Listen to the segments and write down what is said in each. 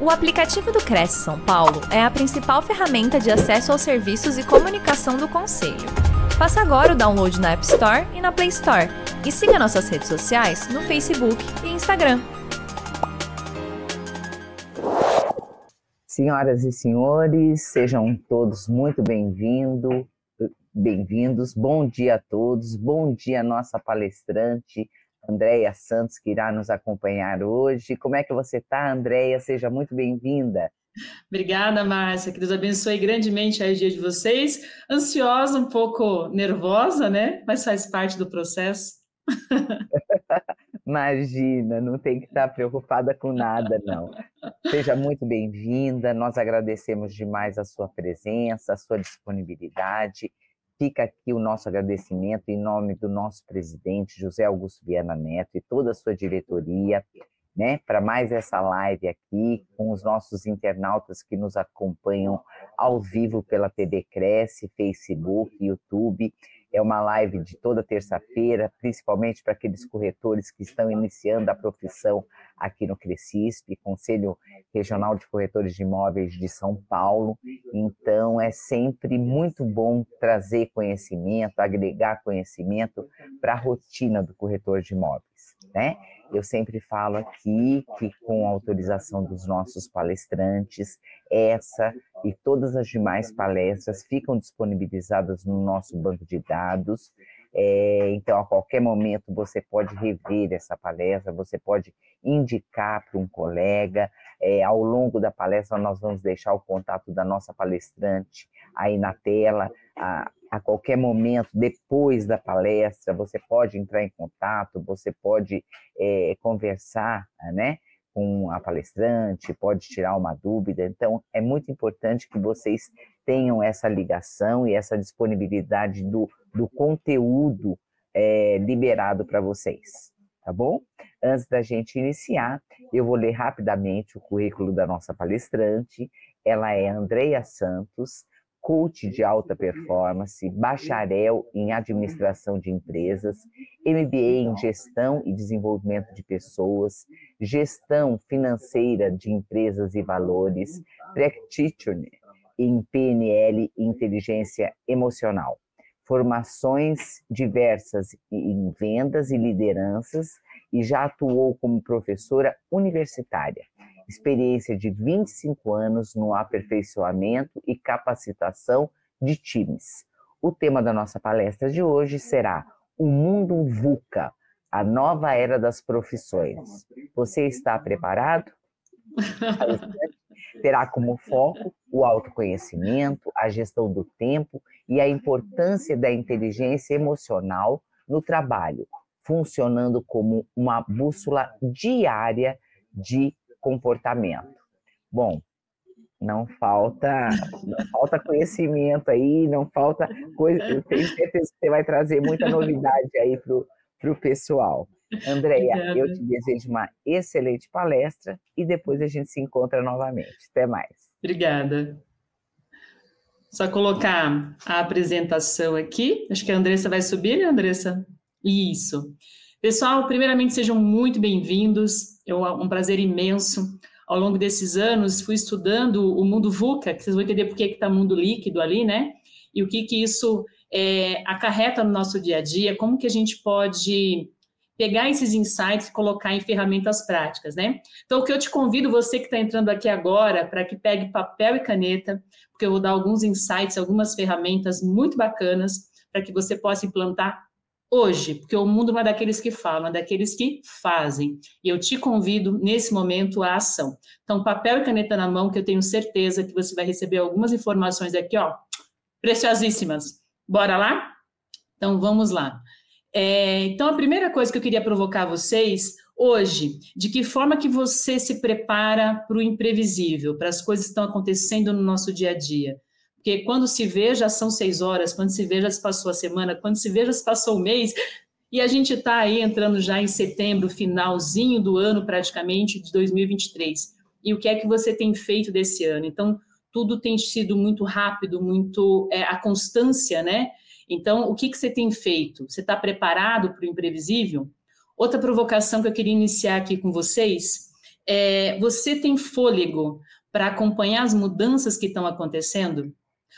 O aplicativo do Cresce São Paulo é a principal ferramenta de acesso aos serviços e comunicação do Conselho. Faça agora o download na App Store e na Play Store. E siga nossas redes sociais no Facebook e Instagram. Senhoras e senhores, sejam todos muito bem-vindos. Bem-vindos. Bom dia a todos. Bom dia nossa palestrante Andréia Santos, que irá nos acompanhar hoje. Como é que você está, Andréia? Seja muito bem-vinda. Obrigada, Márcia. Que Deus abençoe grandemente aí o dia de vocês. Ansiosa, um pouco nervosa, né? Mas faz parte do processo. Imagina, não tem que estar preocupada com nada, não. Seja muito bem-vinda. Nós agradecemos demais a sua presença, a sua disponibilidade Fica aqui o nosso agradecimento em nome do nosso presidente, José Augusto Viana Neto, e toda a sua diretoria, né, para mais essa live aqui, com os nossos internautas que nos acompanham ao vivo pela TV Cresce, Facebook, YouTube. É uma live de toda terça-feira, principalmente para aqueles corretores que estão iniciando a profissão aqui no Crescisp, Conselho Regional de Corretores de Imóveis de São Paulo. Então, é sempre muito bom trazer conhecimento, agregar conhecimento para a rotina do corretor de imóveis, né? Eu sempre falo aqui que, com autorização dos nossos palestrantes, essa e todas as demais palestras ficam disponibilizadas no nosso banco de dados. É, então, a qualquer momento, você pode rever essa palestra, você pode indicar para um colega. É, ao longo da palestra, nós vamos deixar o contato da nossa palestrante aí na tela. A, a qualquer momento, depois da palestra, você pode entrar em contato, você pode é, conversar, né? com a palestrante, pode tirar uma dúvida. Então, é muito importante que vocês tenham essa ligação e essa disponibilidade do, do conteúdo é, liberado para vocês, tá bom? Antes da gente iniciar, eu vou ler rapidamente o currículo da nossa palestrante. Ela é Andreia Santos, coach de alta performance, bacharel em administração de empresas, MBA em gestão e desenvolvimento de pessoas, gestão financeira de empresas e valores, practitioner em PNL e inteligência emocional. Formações diversas em vendas e lideranças e já atuou como professora universitária experiência de 25 anos no aperfeiçoamento e capacitação de times. O tema da nossa palestra de hoje será O Mundo VUCA, a nova era das profissões. Você está preparado? Terá como foco o autoconhecimento, a gestão do tempo e a importância da inteligência emocional no trabalho, funcionando como uma bússola diária de comportamento. Bom, não falta, não falta conhecimento aí, não falta coisa. Eu tenho certeza que você vai trazer muita novidade aí para o pessoal. Andréia, eu te desejo uma excelente palestra e depois a gente se encontra novamente. Até mais. Obrigada. Só colocar a apresentação aqui. Acho que a Andressa vai subir, né, Andressa? Isso. Pessoal, primeiramente sejam muito bem-vindos. É um prazer imenso. Ao longo desses anos, fui estudando o mundo VUCA, que vocês vão entender por que está mundo líquido ali, né? E o que, que isso é, acarreta no nosso dia a dia, como que a gente pode pegar esses insights e colocar em ferramentas práticas, né? Então, o que eu te convido, você que está entrando aqui agora, para que pegue papel e caneta, porque eu vou dar alguns insights, algumas ferramentas muito bacanas para que você possa implantar hoje, porque o mundo não é daqueles que falam, é daqueles que fazem. E eu te convido, nesse momento, à ação. Então, papel e caneta na mão, que eu tenho certeza que você vai receber algumas informações aqui, ó, preciosíssimas. Bora lá? Então, vamos lá. É, então, a primeira coisa que eu queria provocar vocês hoje, de que forma que você se prepara para o imprevisível, para as coisas que estão acontecendo no nosso dia a dia. Porque quando se vê, já são seis horas, quando se vê, já se passou a semana, quando se vê, já se passou o mês, e a gente está aí entrando já em setembro, finalzinho do ano praticamente, de 2023. E o que é que você tem feito desse ano? Então, tudo tem sido muito rápido, muito é, a constância, né? Então, o que, que você tem feito? Você está preparado para o imprevisível? Outra provocação que eu queria iniciar aqui com vocês é, você tem fôlego para acompanhar as mudanças que estão acontecendo?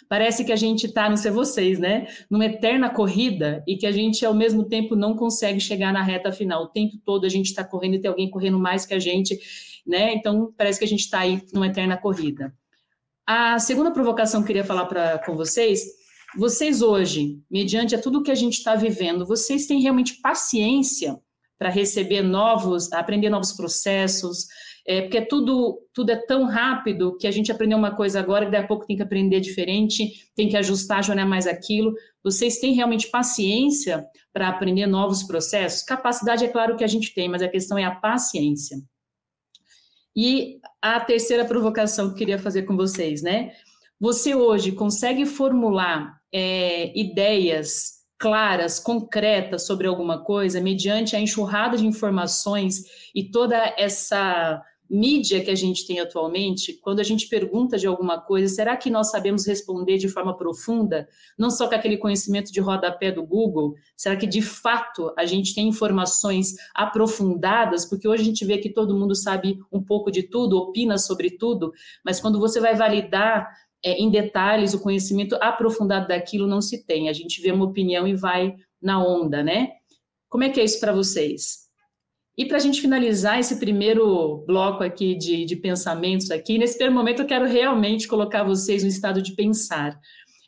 Parece que a gente está, não sei vocês, né? Numa eterna corrida e que a gente, ao mesmo tempo, não consegue chegar na reta final. O tempo todo a gente está correndo e tem alguém correndo mais que a gente, né? Então, parece que a gente está aí numa eterna corrida. A segunda provocação que eu queria falar pra, com vocês, vocês hoje, mediante a tudo que a gente está vivendo, vocês têm realmente paciência para receber novos, aprender novos processos, é, porque tudo, tudo é tão rápido que a gente aprendeu uma coisa agora e daqui a pouco tem que aprender diferente, tem que ajustar, não é mais aquilo. Vocês têm realmente paciência para aprender novos processos? Capacidade é claro que a gente tem, mas a questão é a paciência. E a terceira provocação que eu queria fazer com vocês, né? Você hoje consegue formular é, ideias claras, concretas sobre alguma coisa, mediante a enxurrada de informações e toda essa mídia que a gente tem atualmente, quando a gente pergunta de alguma coisa, será que nós sabemos responder de forma profunda, não só com aquele conhecimento de rodapé do Google? Será que de fato a gente tem informações aprofundadas? Porque hoje a gente vê que todo mundo sabe um pouco de tudo, opina sobre tudo, mas quando você vai validar é, em detalhes o conhecimento aprofundado daquilo, não se tem. A gente vê uma opinião e vai na onda, né? Como é que é isso para vocês? E para a gente finalizar esse primeiro bloco aqui de, de pensamentos aqui, nesse primeiro momento eu quero realmente colocar vocês no estado de pensar.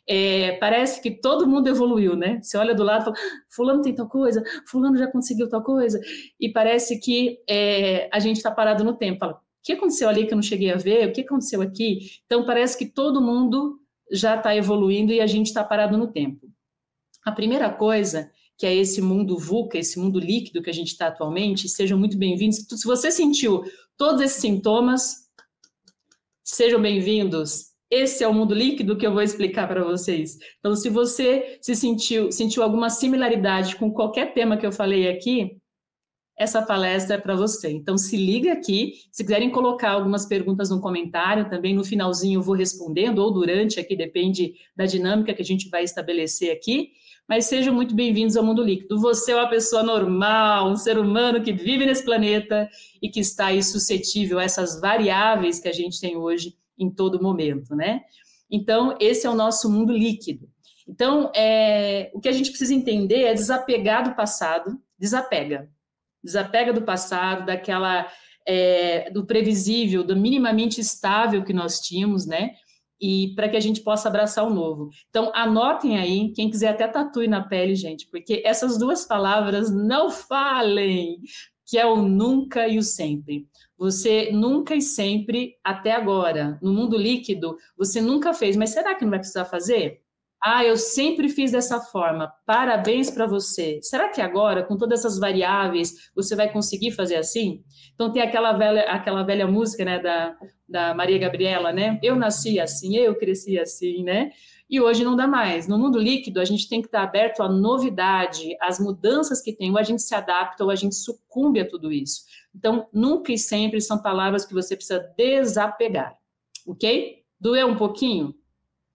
É, parece que todo mundo evoluiu, né? Você olha do lado e fala, ah, fulano tem tal coisa, fulano já conseguiu tal coisa, e parece que é, a gente está parado no tempo. Fala, o que aconteceu ali que eu não cheguei a ver? O que aconteceu aqui? Então parece que todo mundo já está evoluindo e a gente está parado no tempo. A primeira coisa que é esse mundo VUCA, esse mundo líquido que a gente está atualmente, sejam muito bem-vindos. Se você sentiu todos esses sintomas, sejam bem-vindos. Esse é o mundo líquido que eu vou explicar para vocês. Então, se você se sentiu, sentiu alguma similaridade com qualquer tema que eu falei aqui, essa palestra é para você. Então, se liga aqui. Se quiserem colocar algumas perguntas no comentário, também no finalzinho eu vou respondendo, ou durante aqui, depende da dinâmica que a gente vai estabelecer aqui mas sejam muito bem-vindos ao Mundo Líquido. Você é uma pessoa normal, um ser humano que vive nesse planeta e que está aí suscetível a essas variáveis que a gente tem hoje em todo momento, né? Então, esse é o nosso mundo líquido. Então, é, o que a gente precisa entender é desapegar do passado, desapega. Desapega do passado, daquela é, do previsível, do minimamente estável que nós tínhamos, né? E para que a gente possa abraçar o novo. Então, anotem aí, quem quiser até tatue na pele, gente, porque essas duas palavras não falem, que é o nunca e o sempre. Você nunca e sempre até agora, no mundo líquido, você nunca fez, mas será que não vai precisar fazer? Ah, eu sempre fiz dessa forma. Parabéns para você. Será que agora, com todas essas variáveis, você vai conseguir fazer assim? Então tem aquela velha, aquela velha música, né, da, da Maria Gabriela, né? Eu nasci assim, eu cresci assim, né? E hoje não dá mais. No mundo líquido, a gente tem que estar aberto à novidade, às mudanças que tem, ou a gente se adapta ou a gente sucumbe a tudo isso. Então, nunca e sempre são palavras que você precisa desapegar, ok? Doeu um pouquinho?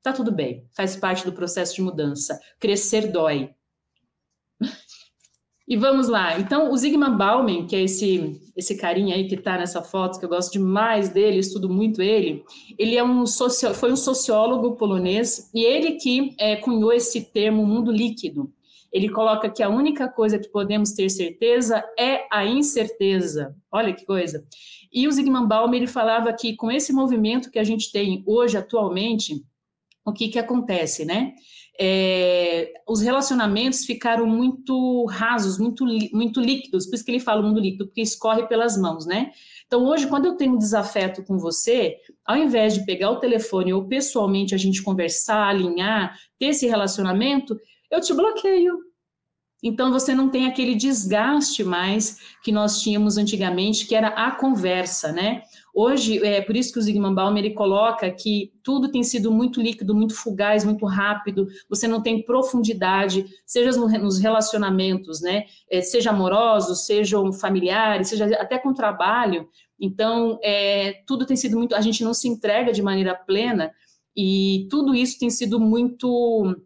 Tá tudo bem, faz parte do processo de mudança. Crescer dói. E vamos lá. Então, o Zygmunt Bauman, que é esse esse carinha aí que está nessa foto, que eu gosto demais dele, estudo muito ele, ele é um socio, foi um sociólogo polonês e ele que é, cunhou esse termo mundo líquido. Ele coloca que a única coisa que podemos ter certeza é a incerteza. Olha que coisa. E o Zygmunt Bauman, ele falava que com esse movimento que a gente tem hoje, atualmente, o que, que acontece, né? É, os relacionamentos ficaram muito rasos, muito, muito líquidos, por isso que ele fala mundo líquido, porque escorre pelas mãos, né? Então, hoje, quando eu tenho um desafeto com você, ao invés de pegar o telefone ou pessoalmente a gente conversar, alinhar, ter esse relacionamento, eu te bloqueio. Então, você não tem aquele desgaste mais que nós tínhamos antigamente, que era a conversa, né? Hoje, é por isso que o Zygmunt Bauman ele coloca que tudo tem sido muito líquido, muito fugaz, muito rápido, você não tem profundidade, seja nos relacionamentos, né? É, seja amorosos, sejam familiares, seja até com trabalho. Então, é, tudo tem sido muito. A gente não se entrega de maneira plena e tudo isso tem sido muito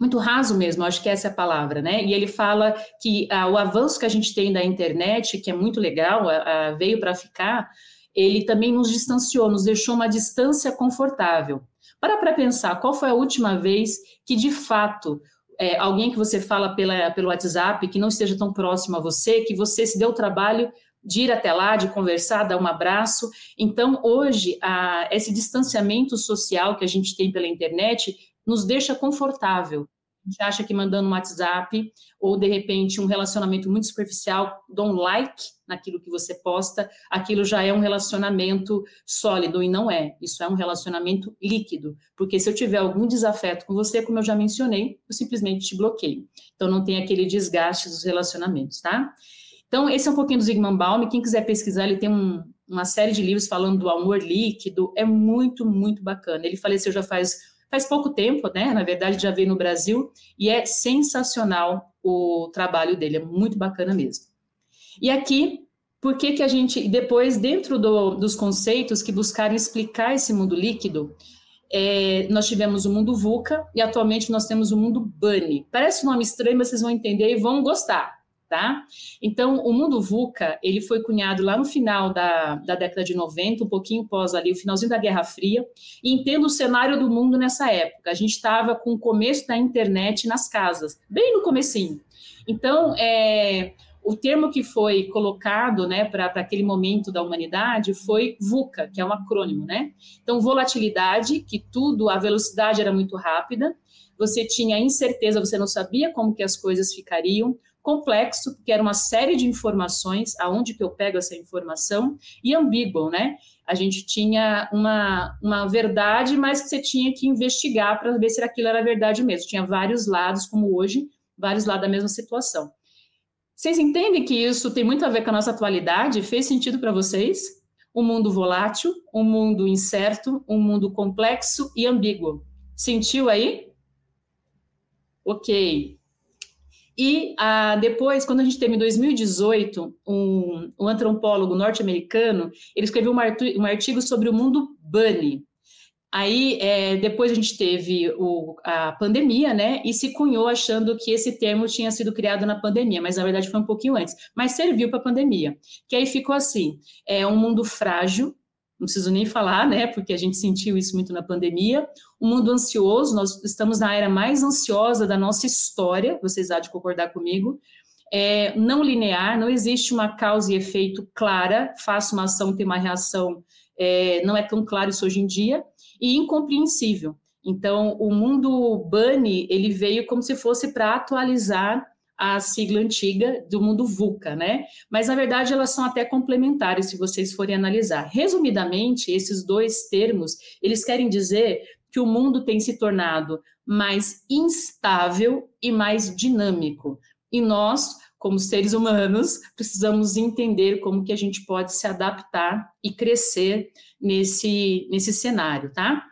muito raso mesmo, acho que essa é a palavra, né? E ele fala que ah, o avanço que a gente tem da internet, que é muito legal, ah, veio para ficar, ele também nos distanciou, nos deixou uma distância confortável. Para para pensar, qual foi a última vez que, de fato, é, alguém que você fala pela, pelo WhatsApp, que não esteja tão próximo a você, que você se deu o trabalho de ir até lá, de conversar, dar um abraço. Então, hoje, a, esse distanciamento social que a gente tem pela internet nos deixa confortável. A gente acha que mandando um WhatsApp ou de repente um relacionamento muito superficial, dou um like naquilo que você posta, aquilo já é um relacionamento sólido e não é. Isso é um relacionamento líquido, porque se eu tiver algum desafeto com você, como eu já mencionei, eu simplesmente te bloqueio. Então não tem aquele desgaste dos relacionamentos, tá? Então esse é um pouquinho do Zygmunt Baum. Quem quiser pesquisar, ele tem um, uma série de livros falando do amor líquido. É muito, muito bacana. Ele faleceu já faz faz pouco tempo, né? Na verdade, já veio no Brasil e é sensacional o trabalho dele, é muito bacana mesmo. E aqui, por que que a gente, depois, dentro do, dos conceitos que buscaram explicar esse mundo líquido, é, nós tivemos o mundo VUCA e atualmente nós temos o mundo BUNNY. Parece um nome estranho, mas vocês vão entender e vão gostar tá? Então, o mundo VUCA, ele foi cunhado lá no final da, da década de 90, um pouquinho pós ali, o finalzinho da Guerra Fria, e entendo o cenário do mundo nessa época. A gente estava com o começo da internet nas casas, bem no comecinho. Então, é, o termo que foi colocado né, para aquele momento da humanidade foi VUCA, que é um acrônimo, né? Então, volatilidade, que tudo, a velocidade era muito rápida, você tinha incerteza, você não sabia como que as coisas ficariam, complexo, porque era uma série de informações, aonde que eu pego essa informação, e ambíguo, né? A gente tinha uma, uma verdade, mas que você tinha que investigar para ver se aquilo era verdade mesmo. Tinha vários lados, como hoje, vários lados da mesma situação. Vocês entendem que isso tem muito a ver com a nossa atualidade? Fez sentido para vocês? Um mundo volátil, um mundo incerto, um mundo complexo e ambíguo. Sentiu aí? Ok. E ah, depois, quando a gente teve em 2018, um, um antropólogo norte-americano, ele escreveu um, artigo, um artigo sobre o mundo bunny. Aí, é, depois a gente teve o, a pandemia, né? E se cunhou achando que esse termo tinha sido criado na pandemia, mas na verdade foi um pouquinho antes. Mas serviu para a pandemia. Que aí ficou assim: é um mundo frágil, não preciso nem falar, né, porque a gente sentiu isso muito na pandemia. O mundo ansioso, nós estamos na era mais ansiosa da nossa história, vocês há de concordar comigo. É, não linear, não existe uma causa e efeito clara, faço uma ação, tem uma reação, é, não é tão claro isso hoje em dia, e incompreensível. Então, o mundo Bunny, ele veio como se fosse para atualizar a sigla antiga do mundo VUCA, né? Mas na verdade elas são até complementares se vocês forem analisar. Resumidamente, esses dois termos, eles querem dizer que o mundo tem se tornado mais instável e mais dinâmico. E nós, como seres humanos, precisamos entender como que a gente pode se adaptar e crescer nesse nesse cenário, tá?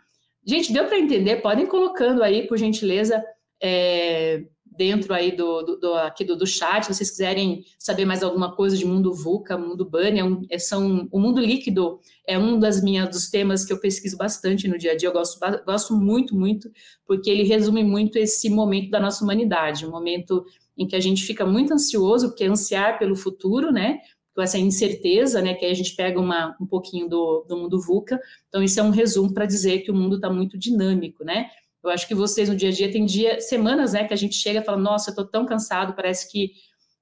Gente, deu para entender? Podem colocando aí, por gentileza, é, dentro aí do, do, do aqui do, do, chat, se vocês quiserem saber mais alguma coisa de mundo VUCA, mundo BUNNY, é um, é, são, o mundo líquido é um das minhas, dos temas que eu pesquiso bastante no dia a dia, eu gosto, gosto muito, muito, porque ele resume muito esse momento da nossa humanidade, um momento em que a gente fica muito ansioso, porque é ansiar pelo futuro, né, com essa incerteza, né, que aí a gente pega uma, um pouquinho do, do mundo VUCA, então isso é um resumo para dizer que o mundo está muito dinâmico, né, eu acho que vocês no dia a dia tem dia, semanas, né, que a gente chega e fala, nossa, eu tô tão cansado, parece que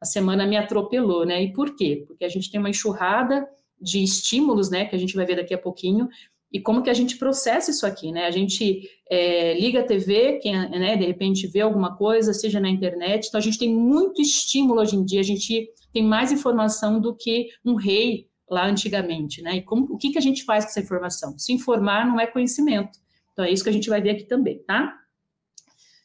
a semana me atropelou, né? E por quê? Porque a gente tem uma enxurrada de estímulos, né, que a gente vai ver daqui a pouquinho, e como que a gente processa isso aqui, né? A gente é, liga a TV, quem, né, de repente vê alguma coisa, seja na internet, então a gente tem muito estímulo hoje em dia, a gente tem mais informação do que um rei lá antigamente, né? E como, o que, que a gente faz com essa informação? Se informar não é conhecimento. Então, é isso que a gente vai ver aqui também, tá?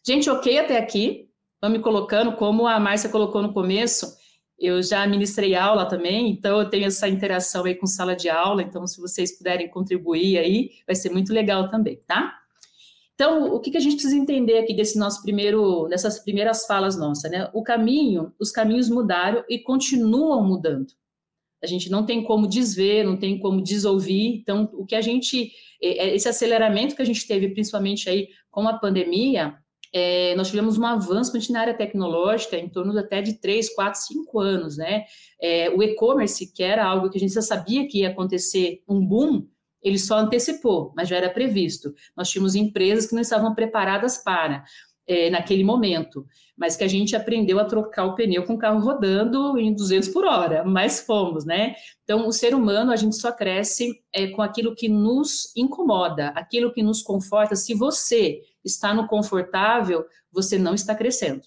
Gente, ok até aqui. Vão me colocando, como a Márcia colocou no começo, eu já ministrei aula também, então eu tenho essa interação aí com sala de aula, então se vocês puderem contribuir aí, vai ser muito legal também, tá? Então, o que, que a gente precisa entender aqui desse nosso primeiro, dessas primeiras falas nossas, né? O caminho, os caminhos mudaram e continuam mudando. A gente não tem como desver, não tem como desouvir, então o que a gente é, esse aceleramento que a gente teve, principalmente aí com a pandemia, é, nós tivemos um avanço na área tecnológica em torno até de 3, 4, 5 anos, né? É, o e-commerce, que era algo que a gente já sabia que ia acontecer um boom, ele só antecipou, mas já era previsto. Nós tínhamos empresas que não estavam preparadas para é, naquele momento, mas que a gente aprendeu a trocar o pneu com o carro rodando em 200 por hora, mas fomos, né? Então, o ser humano, a gente só cresce é, com aquilo que nos incomoda, aquilo que nos conforta. Se você está no confortável, você não está crescendo,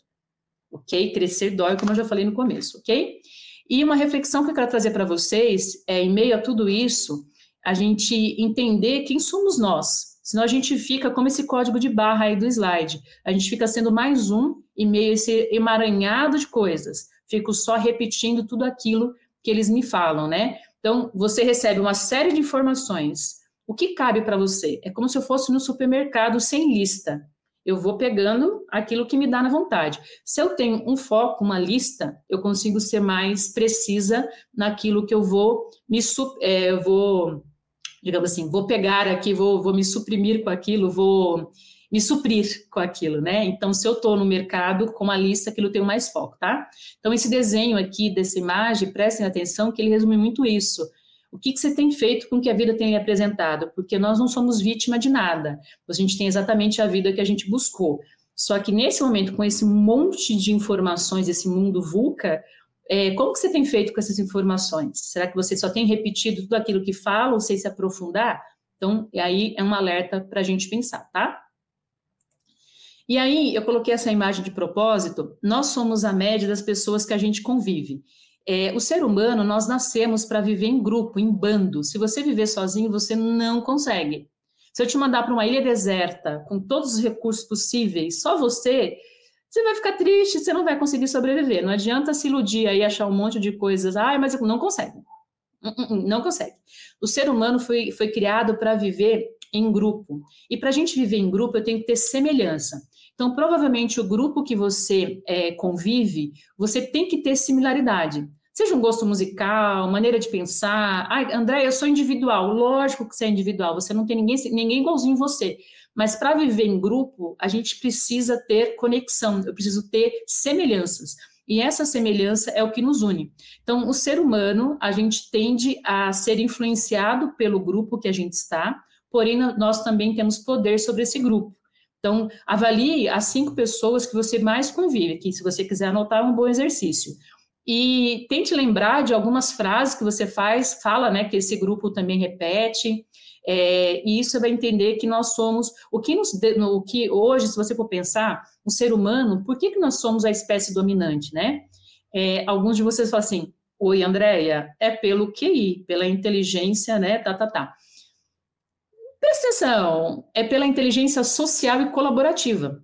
ok? Crescer dói, como eu já falei no começo, ok? E uma reflexão que eu quero trazer para vocês é, em meio a tudo isso, a gente entender quem somos nós, Senão a gente fica como esse código de barra aí do slide. A gente fica sendo mais um e meio esse emaranhado de coisas. Fico só repetindo tudo aquilo que eles me falam, né? Então, você recebe uma série de informações. O que cabe para você? É como se eu fosse no supermercado sem lista. Eu vou pegando aquilo que me dá na vontade. Se eu tenho um foco, uma lista, eu consigo ser mais precisa naquilo que eu vou me é, eu vou digamos assim, vou pegar aqui, vou, vou me suprimir com aquilo, vou me suprir com aquilo, né? Então, se eu estou no mercado com uma lista, aquilo tem mais foco, tá? Então, esse desenho aqui dessa imagem, prestem atenção que ele resume muito isso. O que, que você tem feito com que a vida tenha apresentado? Porque nós não somos vítima de nada. A gente tem exatamente a vida que a gente buscou. Só que nesse momento, com esse monte de informações, esse mundo VUCA, é, como que você tem feito com essas informações? Será que você só tem repetido tudo aquilo que fala ou sem se aprofundar? Então, aí é um alerta para a gente pensar, tá? E aí, eu coloquei essa imagem de propósito. Nós somos a média das pessoas que a gente convive. É, o ser humano, nós nascemos para viver em grupo, em bando. Se você viver sozinho, você não consegue. Se eu te mandar para uma ilha deserta, com todos os recursos possíveis, só você, você vai ficar triste, você não vai conseguir sobreviver. Não adianta se iludir aí achar um monte de coisas. Ah, mas não consegue. Hum, hum, hum, não consegue. O ser humano foi, foi criado para viver em grupo. E para a gente viver em grupo, eu tenho que ter semelhança. Então, provavelmente, o grupo que você é, convive, você tem que ter similaridade. Seja um gosto musical, maneira de pensar. Ai, André, eu sou individual. Lógico que você é individual. Você não tem ninguém, ninguém igualzinho você. Mas para viver em grupo, a gente precisa ter conexão, eu preciso ter semelhanças. E essa semelhança é o que nos une. Então, o ser humano, a gente tende a ser influenciado pelo grupo que a gente está, porém, nós também temos poder sobre esse grupo. Então, avalie as cinco pessoas que você mais convive, que se você quiser anotar, é um bom exercício. E tente lembrar de algumas frases que você faz, fala, né, que esse grupo também repete. É, e isso vai entender que nós somos o que nos, o que hoje, se você for pensar, o ser humano, por que, que nós somos a espécie dominante, né? É, alguns de vocês falam assim, oi, Andréia, é pelo QI, pela inteligência, né? Tá, tá, tá. Presta atenção, é pela inteligência social e colaborativa.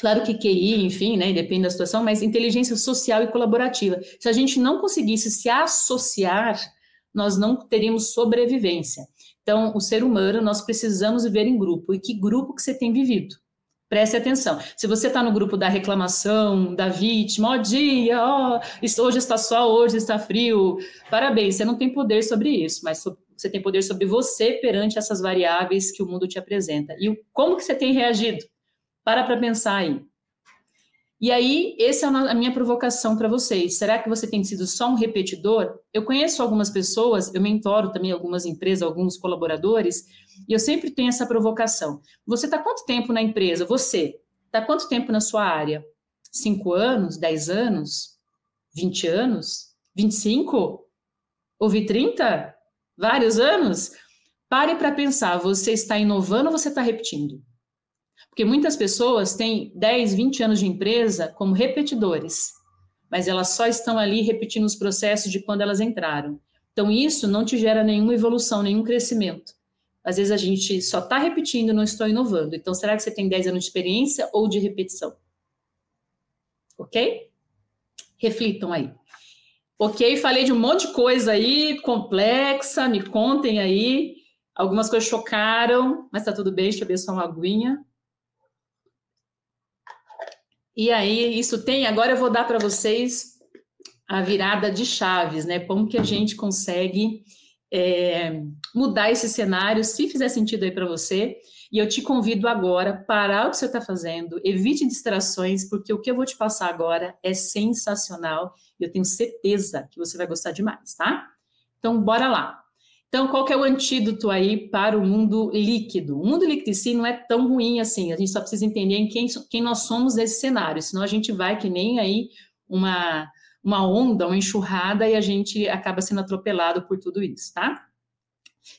Claro que QI, enfim, né, depende da situação, mas inteligência social e colaborativa. Se a gente não conseguisse se associar, nós não teríamos sobrevivência. Então, o ser humano, nós precisamos viver em grupo. E que grupo que você tem vivido? Preste atenção. Se você está no grupo da reclamação, da vítima, ó oh, dia, ó, oh, hoje está sol, hoje está frio, parabéns, você não tem poder sobre isso, mas você tem poder sobre você perante essas variáveis que o mundo te apresenta. E como que você tem reagido? Para para pensar aí. E aí, essa é a minha provocação para vocês. Será que você tem sido só um repetidor? Eu conheço algumas pessoas, eu mentoro também algumas empresas, alguns colaboradores, e eu sempre tenho essa provocação. Você está quanto tempo na empresa? Você está quanto tempo na sua área? Cinco anos? Dez anos? Vinte anos? Vinte e cinco? Ouvi trinta? Vários anos? Pare para pensar, você está inovando ou você está repetindo? Porque muitas pessoas têm 10, 20 anos de empresa como repetidores, mas elas só estão ali repetindo os processos de quando elas entraram. Então, isso não te gera nenhuma evolução, nenhum crescimento. Às vezes a gente só está repetindo, não estou inovando. Então, será que você tem 10 anos de experiência ou de repetição? Ok? Reflitam aí. Ok, falei de um monte de coisa aí, complexa, me contem aí. Algumas coisas chocaram, mas tá tudo bem, deixa eu ver só uma aguinha. E aí, isso tem. Agora eu vou dar para vocês a virada de chaves, né? Como que a gente consegue é, mudar esse cenário, se fizer sentido aí para você. E eu te convido agora a parar o que você está fazendo, evite distrações, porque o que eu vou te passar agora é sensacional e eu tenho certeza que você vai gostar demais, tá? Então, bora lá. Então, qual é o antídoto aí para o mundo líquido? O mundo líquido em si não é tão ruim assim, a gente só precisa entender em quem, quem nós somos nesse cenário, senão a gente vai que nem aí uma, uma onda, uma enxurrada e a gente acaba sendo atropelado por tudo isso, tá?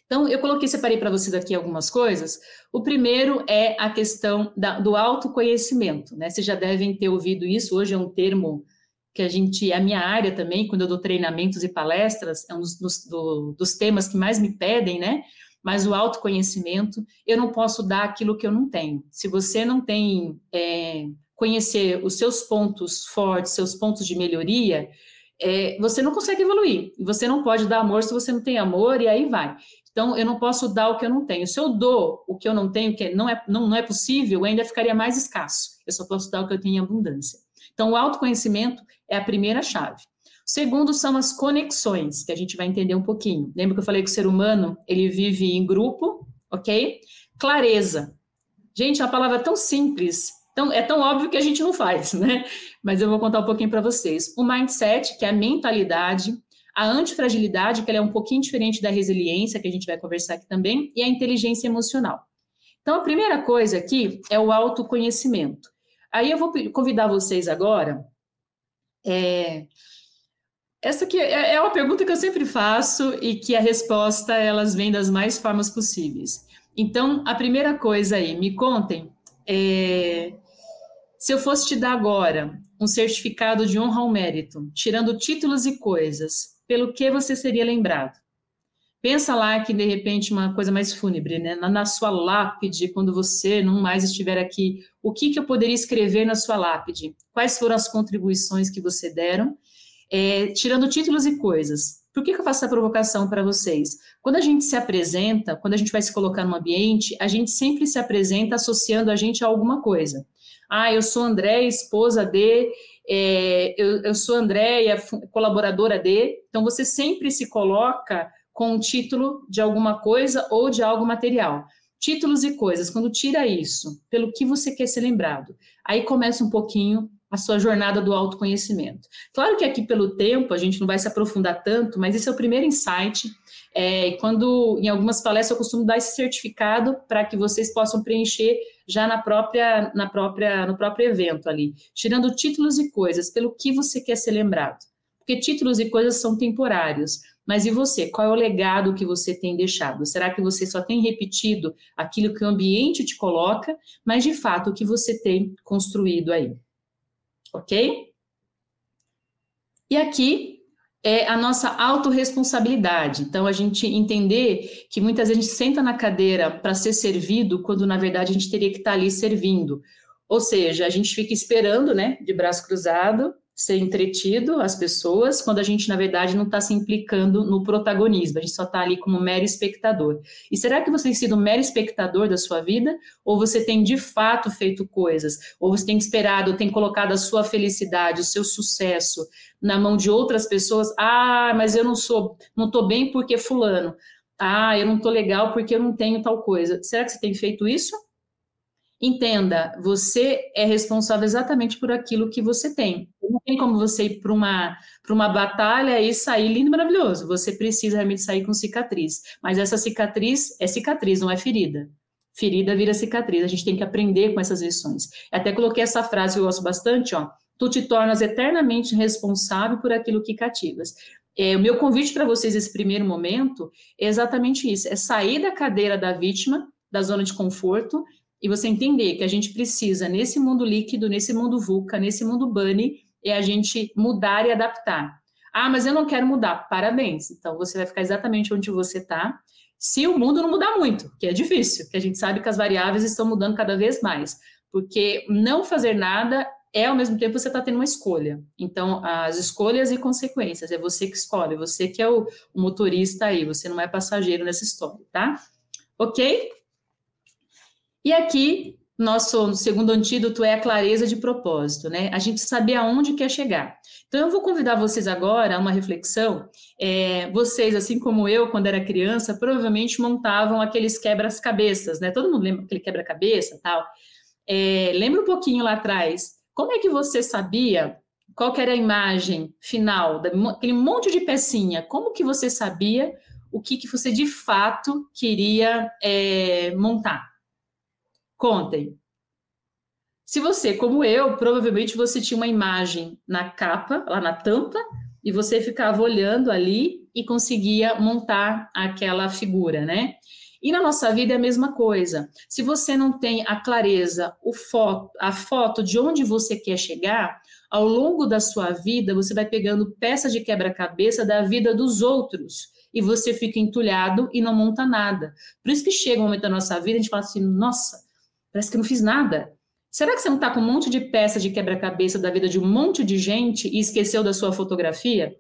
Então, eu coloquei, separei para vocês aqui algumas coisas. O primeiro é a questão da, do autoconhecimento, né? Vocês já devem ter ouvido isso, hoje é um termo que a gente, a minha área também, quando eu dou treinamentos e palestras, é um dos, do, dos temas que mais me pedem, né? Mas o autoconhecimento, eu não posso dar aquilo que eu não tenho. Se você não tem, é, conhecer os seus pontos fortes, seus pontos de melhoria, é, você não consegue evoluir. Você não pode dar amor se você não tem amor, e aí vai. Então, eu não posso dar o que eu não tenho. Se eu dou o que eu não tenho, que não é, não, não é possível, ainda ficaria mais escasso. Eu só posso dar o que eu tenho em abundância. Então, o autoconhecimento é a primeira chave. O segundo são as conexões, que a gente vai entender um pouquinho. Lembra que eu falei que o ser humano, ele vive em grupo, ok? Clareza. Gente, é uma palavra tão simples, então, é tão óbvio que a gente não faz, né? Mas eu vou contar um pouquinho para vocês. O mindset, que é a mentalidade, a antifragilidade, que ela é um pouquinho diferente da resiliência, que a gente vai conversar aqui também, e a inteligência emocional. Então, a primeira coisa aqui é o autoconhecimento. Aí eu vou convidar vocês agora. É, essa aqui é, é uma pergunta que eu sempre faço e que a resposta elas vem das mais formas possíveis. Então, a primeira coisa aí, me contem é, se eu fosse te dar agora um certificado de honra ao mérito, tirando títulos e coisas, pelo que você seria lembrado? Pensa lá que, de repente, uma coisa mais fúnebre, né? Na, na sua lápide, quando você não mais estiver aqui, o que, que eu poderia escrever na sua lápide? Quais foram as contribuições que você deram? É, tirando títulos e coisas. Por que, que eu faço essa provocação para vocês? Quando a gente se apresenta, quando a gente vai se colocar no ambiente, a gente sempre se apresenta associando a gente a alguma coisa. Ah, eu sou André, esposa de, é, eu, eu sou Andréia, colaboradora de. Então, você sempre se coloca com o título de alguma coisa ou de algo material. Títulos e coisas, quando tira isso, pelo que você quer ser lembrado, aí começa um pouquinho a sua jornada do autoconhecimento. Claro que aqui pelo tempo a gente não vai se aprofundar tanto, mas esse é o primeiro insight. É, quando em algumas palestras eu costumo dar esse certificado para que vocês possam preencher já na própria, na própria, no próprio evento ali, tirando títulos e coisas pelo que você quer ser lembrado. Porque títulos e coisas são temporários. Mas e você? Qual é o legado que você tem deixado? Será que você só tem repetido aquilo que o ambiente te coloca, mas de fato o que você tem construído aí? ok? E aqui é a nossa autorresponsabilidade. Então, a gente entender que muitas vezes a gente senta na cadeira para ser servido, quando na verdade a gente teria que estar tá ali servindo. Ou seja, a gente fica esperando, né, de braço cruzado, ser entretido as pessoas, quando a gente, na verdade, não está se implicando no protagonismo, a gente só está ali como mero espectador. E será que você tem sido mero espectador da sua vida? Ou você tem de fato feito coisas? Ou você tem esperado, tem colocado a sua felicidade, o seu sucesso na mão de outras pessoas? Ah, mas eu não sou, não estou bem porque fulano. Ah, eu não estou legal porque eu não tenho tal coisa. Será que você tem feito isso? Entenda, você é responsável exatamente por aquilo que você tem. Não tem como você ir para uma, uma batalha e sair lindo e maravilhoso. Você precisa realmente sair com cicatriz. Mas essa cicatriz é cicatriz, não é ferida. Ferida vira cicatriz. A gente tem que aprender com essas lições. Até coloquei essa frase que eu gosto bastante, ó. Tu te tornas eternamente responsável por aquilo que cativas. É, o meu convite para vocês nesse primeiro momento é exatamente isso: é sair da cadeira da vítima, da zona de conforto, e você entender que a gente precisa, nesse mundo líquido, nesse mundo VUCA, nesse mundo Bunny, é a gente mudar e adaptar. Ah, mas eu não quero mudar. Parabéns. Então, você vai ficar exatamente onde você está. Se o mundo não mudar muito, que é difícil, que a gente sabe que as variáveis estão mudando cada vez mais. Porque não fazer nada é, ao mesmo tempo, você está tendo uma escolha. Então, as escolhas e consequências, é você que escolhe, você que é o, o motorista aí, você não é passageiro nessa história, tá? Ok? E aqui nosso segundo antídoto é a clareza de propósito, né? A gente saber aonde quer chegar. Então, eu vou convidar vocês agora a uma reflexão. É, vocês, assim como eu, quando era criança, provavelmente montavam aqueles quebra-cabeças, né? Todo mundo lembra aquele quebra-cabeça tal. É, lembra um pouquinho lá atrás. Como é que você sabia qual era a imagem final, daquele monte de pecinha? Como que você sabia o que, que você de fato queria é, montar? Contem. Se você, como eu, provavelmente você tinha uma imagem na capa, lá na tampa, e você ficava olhando ali e conseguia montar aquela figura, né? E na nossa vida é a mesma coisa. Se você não tem a clareza, foto, a foto de onde você quer chegar, ao longo da sua vida você vai pegando peças de quebra-cabeça da vida dos outros e você fica entulhado e não monta nada. Por isso que chega um momento da nossa vida a gente fala assim: nossa, Parece que eu não fiz nada. Será que você não está com um monte de peças de quebra-cabeça da vida de um monte de gente e esqueceu da sua fotografia?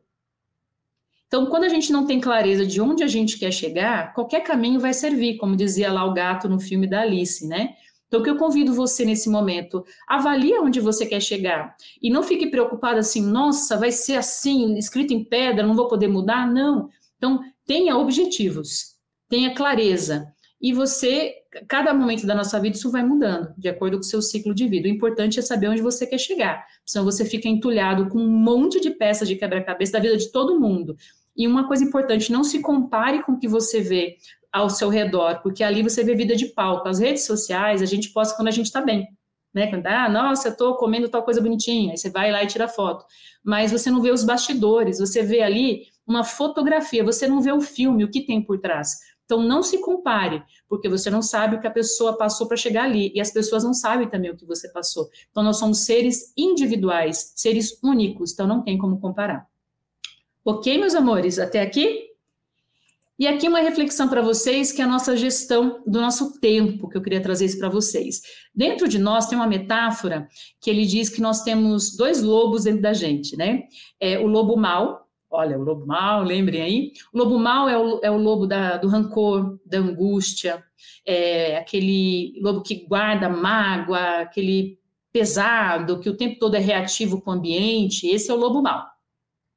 Então, quando a gente não tem clareza de onde a gente quer chegar, qualquer caminho vai servir, como dizia lá o gato no filme da Alice, né? Então, o que eu convido você nesse momento, avalie onde você quer chegar. E não fique preocupado assim, nossa, vai ser assim, escrito em pedra, não vou poder mudar. Não. Então, tenha objetivos, tenha clareza. E você cada momento da nossa vida isso vai mudando, de acordo com o seu ciclo de vida. O importante é saber onde você quer chegar. Senão você fica entulhado com um monte de peças de quebra-cabeça da vida de todo mundo. E uma coisa importante, não se compare com o que você vê ao seu redor, porque ali você vê vida de palco. As redes sociais, a gente posta quando a gente está bem. Né? Quando, ah, nossa, eu estou comendo tal coisa bonitinha, aí você vai lá e tira foto. Mas você não vê os bastidores, você vê ali uma fotografia, você não vê o filme, o que tem por trás. Então, não se compare, porque você não sabe o que a pessoa passou para chegar ali, e as pessoas não sabem também o que você passou. Então, nós somos seres individuais, seres únicos, então não tem como comparar. Ok, meus amores? Até aqui? E aqui uma reflexão para vocês, que é a nossa gestão do nosso tempo, que eu queria trazer isso para vocês. Dentro de nós tem uma metáfora que ele diz que nós temos dois lobos dentro da gente, né? É o lobo mau, Olha, o lobo mau, lembrem aí. O lobo mau é o, é o lobo da, do rancor, da angústia, é aquele lobo que guarda mágoa, aquele pesado, que o tempo todo é reativo com o ambiente. Esse é o lobo mau,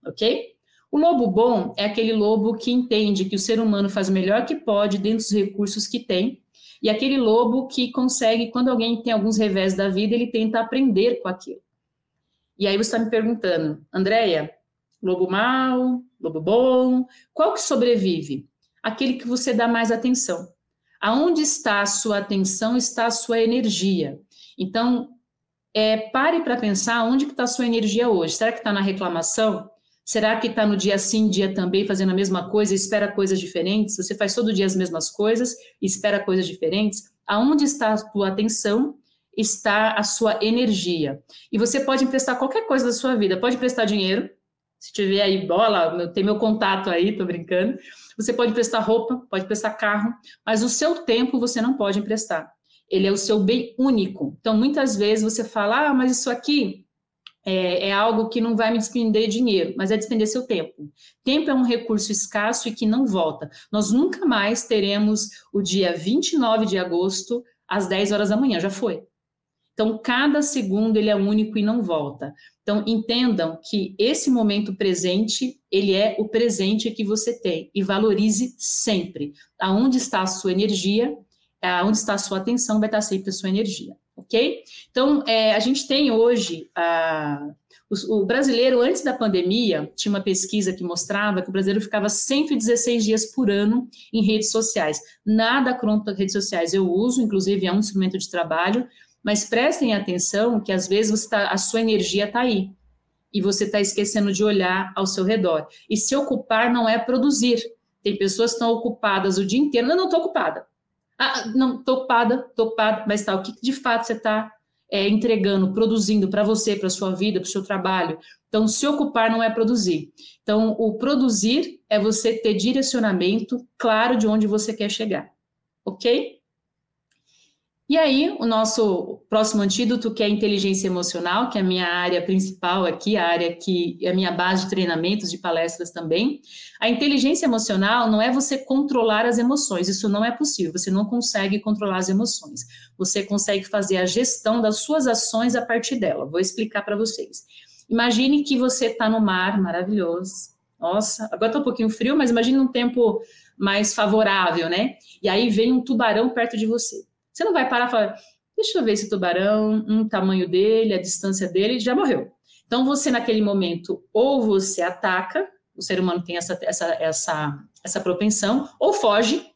ok? O lobo bom é aquele lobo que entende que o ser humano faz o melhor que pode dentro dos recursos que tem, e aquele lobo que consegue, quando alguém tem alguns revés da vida, ele tenta aprender com aquilo. E aí você está me perguntando, Andréia, Lobo mau, lobo bom. Qual que sobrevive? Aquele que você dá mais atenção. Aonde está a sua atenção, está a sua energia. Então, é, pare para pensar onde que está a sua energia hoje. Será que está na reclamação? Será que está no dia sim, dia também, fazendo a mesma coisa espera coisas diferentes? Você faz todo dia as mesmas coisas e espera coisas diferentes? Aonde está a tua atenção? Está a sua energia. E você pode emprestar qualquer coisa da sua vida. Pode emprestar dinheiro, se tiver aí bola, tem meu contato aí, tô brincando. Você pode emprestar roupa, pode emprestar carro, mas o seu tempo você não pode emprestar. Ele é o seu bem único. Então, muitas vezes você fala, ah, mas isso aqui é, é, algo que não vai me despender dinheiro, mas é despender seu tempo. Tempo é um recurso escasso e que não volta. Nós nunca mais teremos o dia 29 de agosto às 10 horas da manhã, já foi. Então, cada segundo ele é único e não volta. Então, entendam que esse momento presente, ele é o presente que você tem e valorize sempre. Aonde está a sua energia, aonde está a sua atenção, vai estar sempre a sua energia, ok? Então, é, a gente tem hoje, a, o, brasileiro, antes da pandemia, tinha uma pesquisa que mostrava que o brasileiro ficava 116 dias por ano em redes sociais. Nada contra redes sociais, eu uso, inclusive é um instrumento de trabalho, mas prestem atenção que às vezes tá, a sua energia está aí e você está esquecendo de olhar ao seu redor. E se ocupar não é produzir. Tem pessoas que estão ocupadas o dia inteiro. Não, não estou ocupada. Ah, não, estou ocupada, estou ocupada, mas tá, o que de fato você está é, entregando, produzindo para você, para a sua vida, para o seu trabalho. Então, se ocupar não é produzir. Então, o produzir é você ter direcionamento claro de onde você quer chegar. Ok? E aí, o nosso próximo antídoto, que é a inteligência emocional, que é a minha área principal aqui, a área que é a minha base de treinamentos, de palestras também. A inteligência emocional não é você controlar as emoções, isso não é possível, você não consegue controlar as emoções. Você consegue fazer a gestão das suas ações a partir dela. Vou explicar para vocês. Imagine que você está no mar, maravilhoso. Nossa, agora está um pouquinho frio, mas imagine um tempo mais favorável, né? E aí vem um tubarão perto de você. Você não vai parar e falar, deixa eu ver esse tubarão, um tamanho dele, a distância dele, já morreu. Então, você naquele momento, ou você ataca, o ser humano tem essa, essa, essa, essa propensão, ou foge,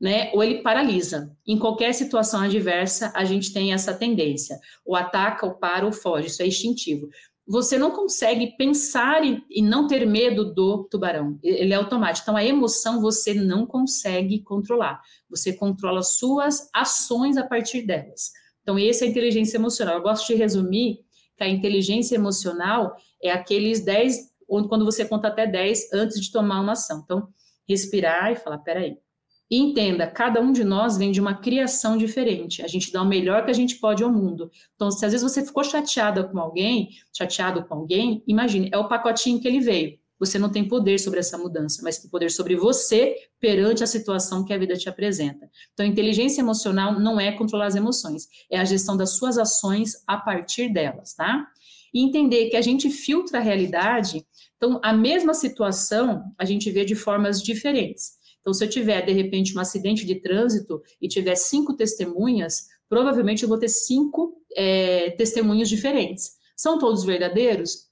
né? Ou ele paralisa. Em qualquer situação adversa, a gente tem essa tendência. Ou ataca, ou para, ou foge. Isso é instintivo você não consegue pensar e, e, não ter medo do tubarão. Ele é automático. Então, a emoção você não consegue controlar. Você controla suas ações a partir delas. Então, essa é a inteligência emocional. Eu gosto de resumir que a inteligência emocional é aqueles 10, quando você conta até 10 antes de tomar uma ação. Então, respirar e falar: peraí, e entenda, cada um de nós vem de uma criação diferente. A gente dá o melhor que a gente pode ao mundo. Então, se às vezes você ficou chateada com alguém, chateado com alguém, imagine, é o pacotinho que ele veio. Você não tem poder sobre essa mudança, mas tem poder sobre você perante a situação que a vida te apresenta. Então, inteligência emocional não é controlar as emoções, é a gestão das suas ações a partir delas, tá? E entender que a gente filtra a realidade, então, a mesma situação a gente vê de formas diferentes. Então, se eu tiver, de repente, um acidente de trânsito e tiver cinco testemunhas, provavelmente eu vou ter cinco é, testemunhos diferentes. São todos verdadeiros?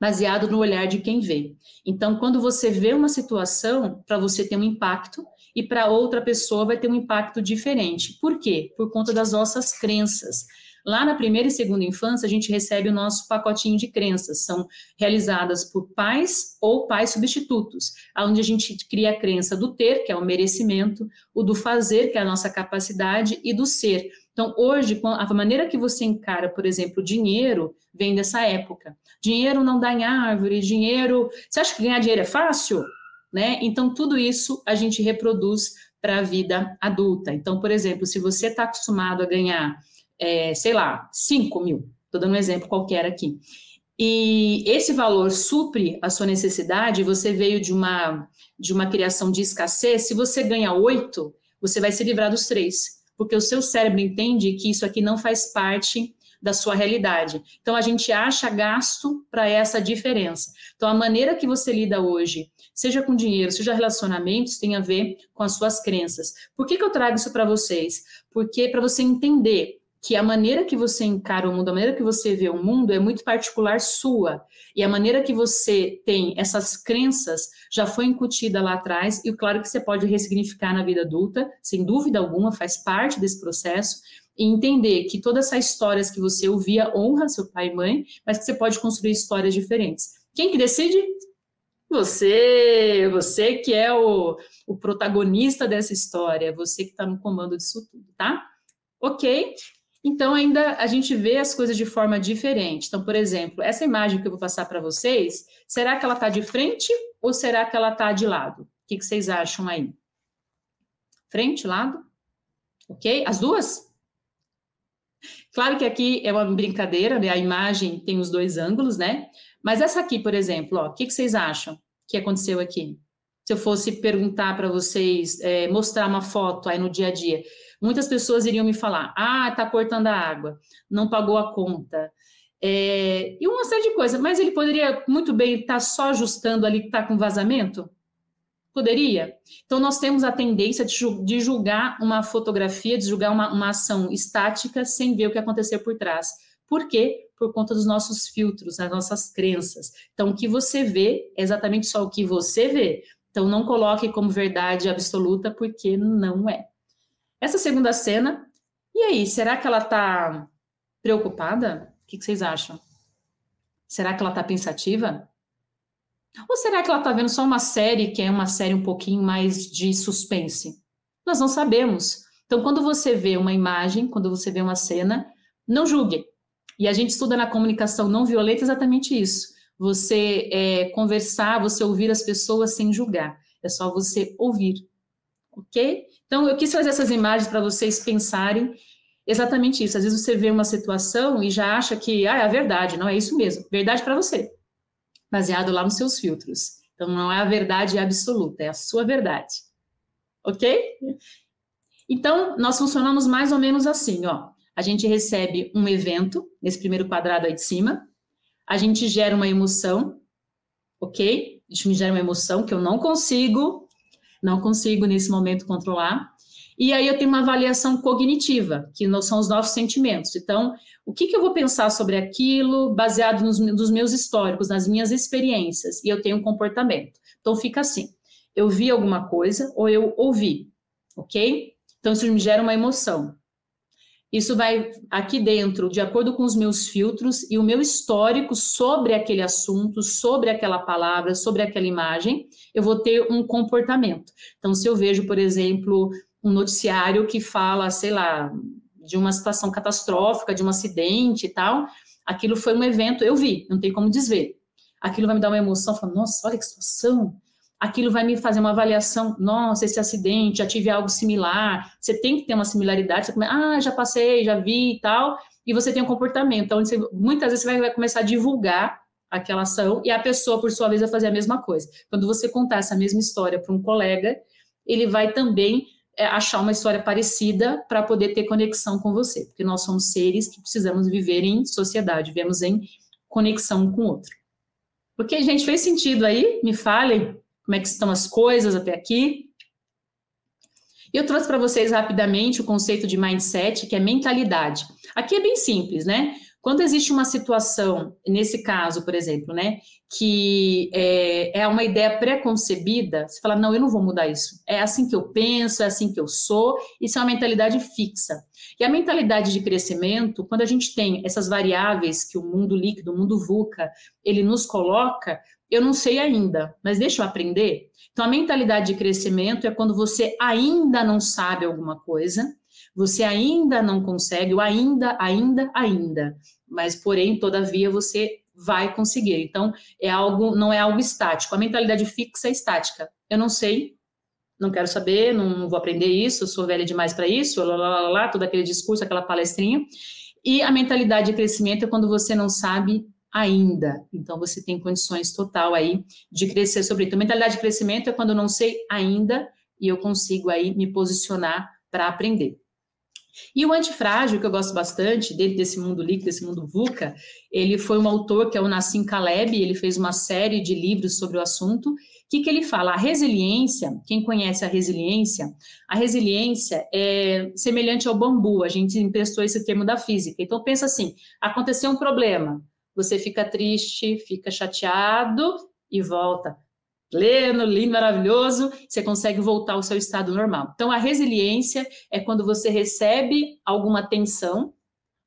Baseado no olhar de quem vê. Então, quando você vê uma situação, para você ter um impacto, e para outra pessoa vai ter um impacto diferente. Por quê? Por conta das nossas crenças. Lá na primeira e segunda infância, a gente recebe o nosso pacotinho de crenças, são realizadas por pais ou pais substitutos, onde a gente cria a crença do ter, que é o merecimento, o do fazer, que é a nossa capacidade, e do ser. Então, hoje, a maneira que você encara, por exemplo, dinheiro, vem dessa época. Dinheiro não dá em árvore, dinheiro. Você acha que ganhar dinheiro é fácil? Né? Então, tudo isso a gente reproduz para a vida adulta. Então, por exemplo, se você está acostumado a ganhar é, sei lá, 5 mil, estou dando um exemplo qualquer aqui. E esse valor supre a sua necessidade, você veio de uma, de uma criação de escassez, se você ganha 8, você vai se livrar dos três, porque o seu cérebro entende que isso aqui não faz parte da sua realidade. Então a gente acha gasto para essa diferença. Então a maneira que você lida hoje, seja com dinheiro, seja relacionamentos, tem a ver com as suas crenças. Por que, que eu trago isso para vocês? Porque para você entender que a maneira que você encara o mundo, a maneira que você vê o mundo é muito particular sua. E a maneira que você tem essas crenças já foi incutida lá atrás, e claro que você pode ressignificar na vida adulta, sem dúvida alguma, faz parte desse processo, e entender que todas essas histórias que você ouvia honra seu pai e mãe, mas que você pode construir histórias diferentes. Quem que decide? Você, você que é o, o protagonista dessa história, você que está no comando disso tudo, tá? Ok? Então, ainda a gente vê as coisas de forma diferente. Então, por exemplo, essa imagem que eu vou passar para vocês, será que ela está de frente ou será que ela está de lado? O que, que vocês acham aí? Frente, lado? Ok? As duas? Claro que aqui é uma brincadeira, né? A imagem tem os dois ângulos, né? Mas essa aqui, por exemplo, o que, que vocês acham que aconteceu aqui? Se eu fosse perguntar para vocês, é, mostrar uma foto aí no dia a dia, Muitas pessoas iriam me falar: ah, está cortando a água, não pagou a conta. É, e uma série de coisas, mas ele poderia muito bem estar tá só ajustando ali que está com vazamento? Poderia? Então, nós temos a tendência de julgar uma fotografia, de julgar uma, uma ação estática sem ver o que aconteceu por trás. Por quê? Por conta dos nossos filtros, das nossas crenças. Então, o que você vê é exatamente só o que você vê. Então, não coloque como verdade absoluta, porque não é. Essa segunda cena, e aí, será que ela está preocupada? O que, que vocês acham? Será que ela está pensativa? Ou será que ela está vendo só uma série que é uma série um pouquinho mais de suspense? Nós não sabemos. Então, quando você vê uma imagem, quando você vê uma cena, não julgue. E a gente estuda na comunicação não violenta exatamente isso. Você é, conversar, você ouvir as pessoas sem julgar. É só você ouvir. Ok? Então, eu quis fazer essas imagens para vocês pensarem exatamente isso. Às vezes você vê uma situação e já acha que ah, é a verdade, não é isso mesmo. Verdade para você, baseado lá nos seus filtros. Então, não é a verdade absoluta, é a sua verdade. Ok? Então, nós funcionamos mais ou menos assim, ó. A gente recebe um evento, nesse primeiro quadrado aí de cima, a gente gera uma emoção, ok? Isso me gera uma emoção que eu não consigo, não consigo nesse momento controlar. E aí eu tenho uma avaliação cognitiva, que são os nossos sentimentos. Então, o que, que eu vou pensar sobre aquilo baseado nos, nos meus históricos, nas minhas experiências, e eu tenho um comportamento. Então, fica assim: eu vi alguma coisa ou eu ouvi, ok? Então, isso me gera uma emoção. Isso vai aqui dentro, de acordo com os meus filtros e o meu histórico sobre aquele assunto, sobre aquela palavra, sobre aquela imagem, eu vou ter um comportamento. Então, se eu vejo, por exemplo, um noticiário que fala, sei lá, de uma situação catastrófica, de um acidente e tal, aquilo foi um evento, eu vi, não tem como desver. Aquilo vai me dar uma emoção, falar, nossa, olha que situação. Aquilo vai me fazer uma avaliação, nossa, esse acidente, já tive algo similar. Você tem que ter uma similaridade, você começa, ah, já passei, já vi e tal, e você tem um comportamento. Então, você, muitas vezes você vai, começar a divulgar aquela ação e a pessoa, por sua vez, vai fazer a mesma coisa. Quando você contar essa mesma história para um colega, ele vai também é, achar uma história parecida para poder ter conexão com você, porque nós somos seres que precisamos viver em sociedade, vivemos em conexão um com o outro. Porque, gente, fez sentido aí? Me falem como é que estão as coisas até aqui. E eu trouxe para vocês rapidamente o conceito de mindset, que é mentalidade. Aqui é bem simples, né? Quando existe uma situação, nesse caso, por exemplo, né, que é, é uma ideia pré-concebida, você fala, não, eu não vou mudar isso. É assim que eu penso, é assim que eu sou, isso é uma mentalidade fixa. E a mentalidade de crescimento, quando a gente tem essas variáveis que o mundo líquido, o mundo VUCA, ele nos coloca, eu não sei ainda, mas deixa eu aprender. Então, a mentalidade de crescimento é quando você ainda não sabe alguma coisa, você ainda não consegue, ou ainda, ainda, ainda, mas porém, todavia, você vai conseguir. Então, é algo, não é algo estático. A mentalidade fixa é estática. Eu não sei, não quero saber, não vou aprender isso, sou velha demais para isso, lá, lá, lá, lá, todo aquele discurso, aquela palestrinha. E a mentalidade de crescimento é quando você não sabe ainda. Então, você tem condições total aí de crescer sobre isso. Mentalidade de crescimento é quando eu não sei ainda e eu consigo aí me posicionar para aprender. E o Antifrágil, que eu gosto bastante, dentro desse mundo líquido, desse mundo VUCA, ele foi um autor que é o Nassim Taleb, ele fez uma série de livros sobre o assunto. Que, que ele fala? A resiliência, quem conhece a resiliência, a resiliência é semelhante ao bambu, a gente emprestou esse termo da física. Então, pensa assim, aconteceu um problema, você fica triste, fica chateado e volta pleno, lindo, maravilhoso, você consegue voltar ao seu estado normal. Então, a resiliência é quando você recebe alguma tensão,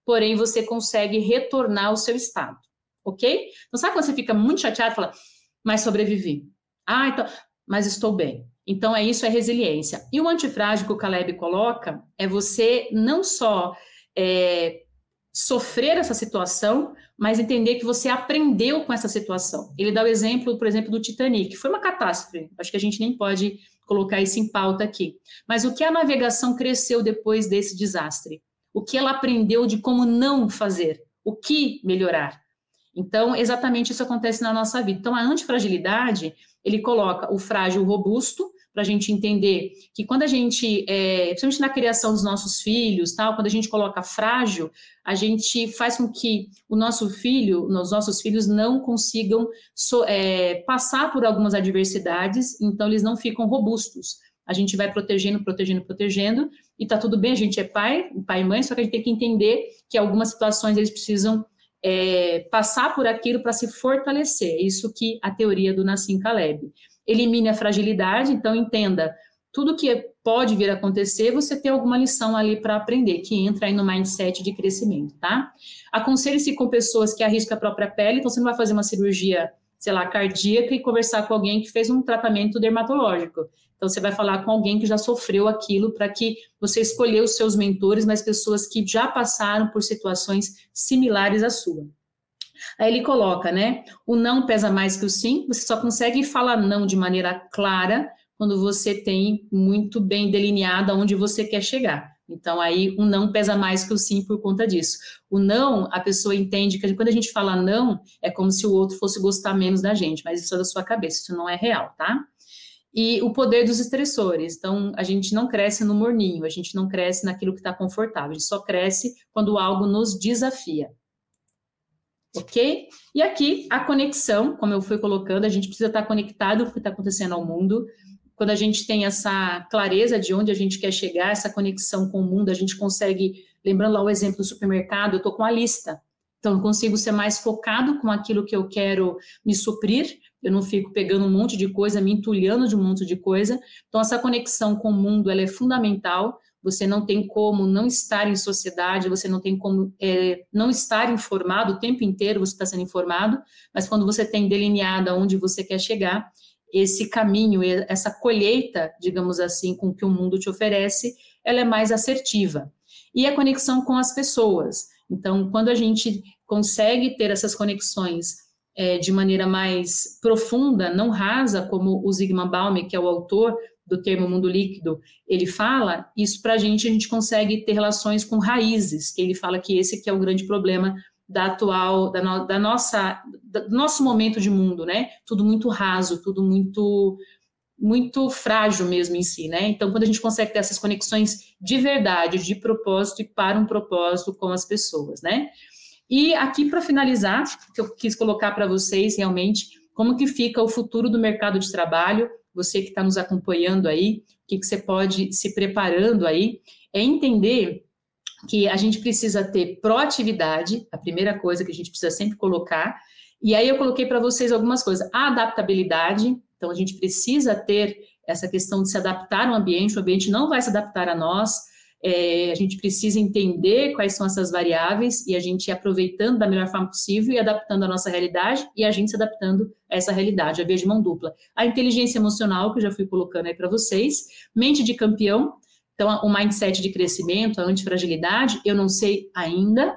porém você consegue retornar ao seu estado, ok? Então, sabe quando você fica muito chateado e fala, mas sobrevivi? Ah, então, mas estou bem. Então, é isso, é resiliência. E o antifrágil que o Caleb coloca é você não só é, sofrer essa situação, mas entender que você aprendeu com essa situação. Ele dá o exemplo, por exemplo, do Titanic. Foi uma catástrofe. Acho que a gente nem pode colocar isso em pauta aqui. Mas o que a navegação cresceu depois desse desastre? O que ela aprendeu de como não fazer? O que melhorar? Então, exatamente isso acontece na nossa vida. Então, a antifragilidade, ele coloca o frágil robusto, para a gente entender que quando a gente, é, principalmente na criação dos nossos filhos, tal, quando a gente coloca frágil, a gente faz com que o nosso filho, os nossos filhos não consigam so, é, passar por algumas adversidades, então eles não ficam robustos. A gente vai protegendo, protegendo, protegendo, e tá tudo bem, a gente é pai, pai e mãe, só que a gente tem que entender que algumas situações eles precisam é, passar por aquilo para se fortalecer. É isso que a teoria do Nassim Caleb elimine a fragilidade, então entenda tudo que pode vir a acontecer, você tem alguma lição ali para aprender, que entra aí no mindset de crescimento, tá? Aconselhe-se com pessoas que arriscam a própria pele, então você não vai fazer uma cirurgia, sei lá, cardíaca e conversar com alguém que fez um tratamento dermatológico. Então você vai falar com alguém que já sofreu aquilo para que você escolher os seus mentores, mas pessoas que já passaram por situações similares à sua. Aí ele coloca, né? O não pesa mais que o sim, você só consegue falar não de maneira clara quando você tem muito bem delineado aonde você quer chegar. Então, aí, o não pesa mais que o sim por conta disso. O não, a pessoa entende que quando a gente fala não, é como se o outro fosse gostar menos da gente, mas isso é da sua cabeça, isso não é real, tá? E o poder dos estressores. Então, a gente não cresce no morninho, a gente não cresce naquilo que está confortável, a gente só cresce quando algo nos desafia. Ok? E aqui, a conexão, como eu fui colocando, a gente precisa estar conectado com o que está acontecendo ao mundo, quando a gente tem essa clareza de onde a gente quer chegar, essa conexão com o mundo, a gente consegue, lembrando lá o exemplo do supermercado, eu estou com a lista. Então, eu consigo ser mais focado com aquilo que eu quero me suprir, eu não fico pegando um monte de coisa, me entulhando de um monte de coisa. Então, essa conexão com o mundo, ela é fundamental. Você não tem como não estar em sociedade, você não tem como é, não estar informado o tempo inteiro, você está sendo informado, mas quando você tem delineado aonde você quer chegar, esse caminho, essa colheita, digamos assim, com que o mundo te oferece, ela é mais assertiva. E a conexão com as pessoas. Então, quando a gente consegue ter essas conexões é, de maneira mais profunda, não rasa, como o Zygmunt Bauman, que é o autor do termo mundo líquido, ele fala, isso para a gente, a gente consegue ter relações com raízes, que ele fala que esse que é o grande problema da atual, da, no, da nossa, do nosso momento de mundo, né? Tudo muito raso, tudo muito muito frágil mesmo em si, né? Então, quando a gente consegue ter essas conexões de verdade, de propósito e para um propósito com as pessoas, né? E aqui para finalizar, que eu quis colocar para vocês realmente como que fica o futuro do mercado de trabalho, você que está nos acompanhando aí, o que, que você pode se preparando aí, é entender que a gente precisa ter proatividade, a primeira coisa que a gente precisa sempre colocar. E aí eu coloquei para vocês algumas coisas. A adaptabilidade, então a gente precisa ter essa questão de se adaptar ao ambiente, o ambiente não vai se adaptar a nós. É, a gente precisa entender quais são essas variáveis e a gente ir aproveitando da melhor forma possível e adaptando a nossa realidade e a gente se adaptando a essa realidade, a via de mão dupla. A inteligência emocional, que eu já fui colocando aí para vocês, mente de campeão, então, o mindset de crescimento, a antifragilidade, eu não sei ainda.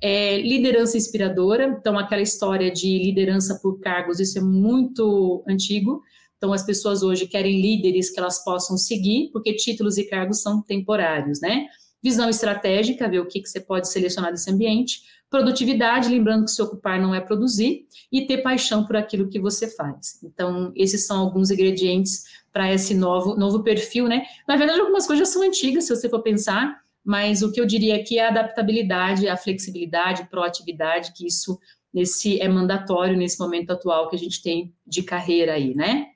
É, liderança inspiradora, então aquela história de liderança por cargos, isso é muito antigo. Então, as pessoas hoje querem líderes que elas possam seguir, porque títulos e cargos são temporários, né? Visão estratégica, ver o que, que você pode selecionar desse ambiente. Produtividade, lembrando que se ocupar não é produzir. E ter paixão por aquilo que você faz. Então, esses são alguns ingredientes para esse novo, novo perfil, né? Na verdade, algumas coisas são antigas, se você for pensar, mas o que eu diria aqui é a adaptabilidade, a flexibilidade, proatividade, que isso nesse é mandatório nesse momento atual que a gente tem de carreira aí, né?